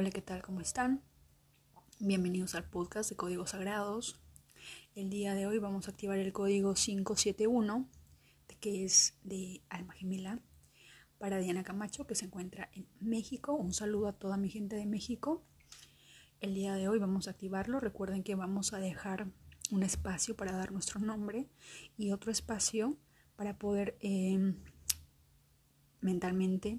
Hola, ¿qué tal? ¿Cómo están? Bienvenidos al podcast de Códigos Sagrados. El día de hoy vamos a activar el código 571, que es de Alma Gemela, para Diana Camacho, que se encuentra en México. Un saludo a toda mi gente de México. El día de hoy vamos a activarlo. Recuerden que vamos a dejar un espacio para dar nuestro nombre y otro espacio para poder eh, mentalmente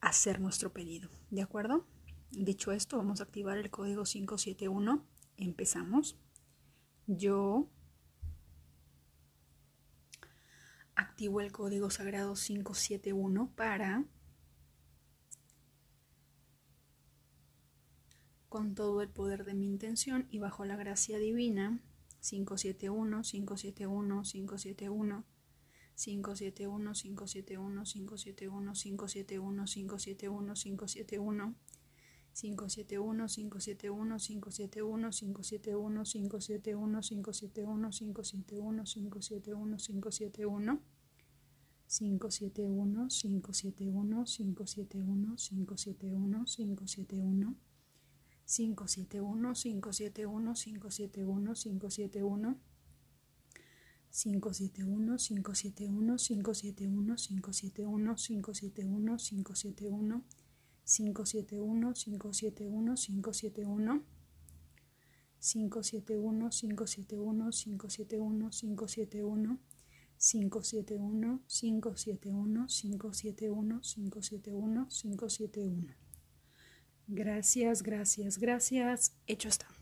hacer nuestro pedido. ¿De acuerdo? Dicho esto, vamos a activar el código 571. Empezamos. Yo activo el código sagrado 571 para con todo el poder de mi intención y bajo la gracia divina 571 571 571 571 571 571 571 571 571 571 571 571 571 571 571 571 571 571 571 571 571 571 571 571 571 571 571 571 571 571 571 571 571 571 571 571 571 571 571 571 571 571 571 571 571 571 571 Gracias, gracias, gracias. Hecho está.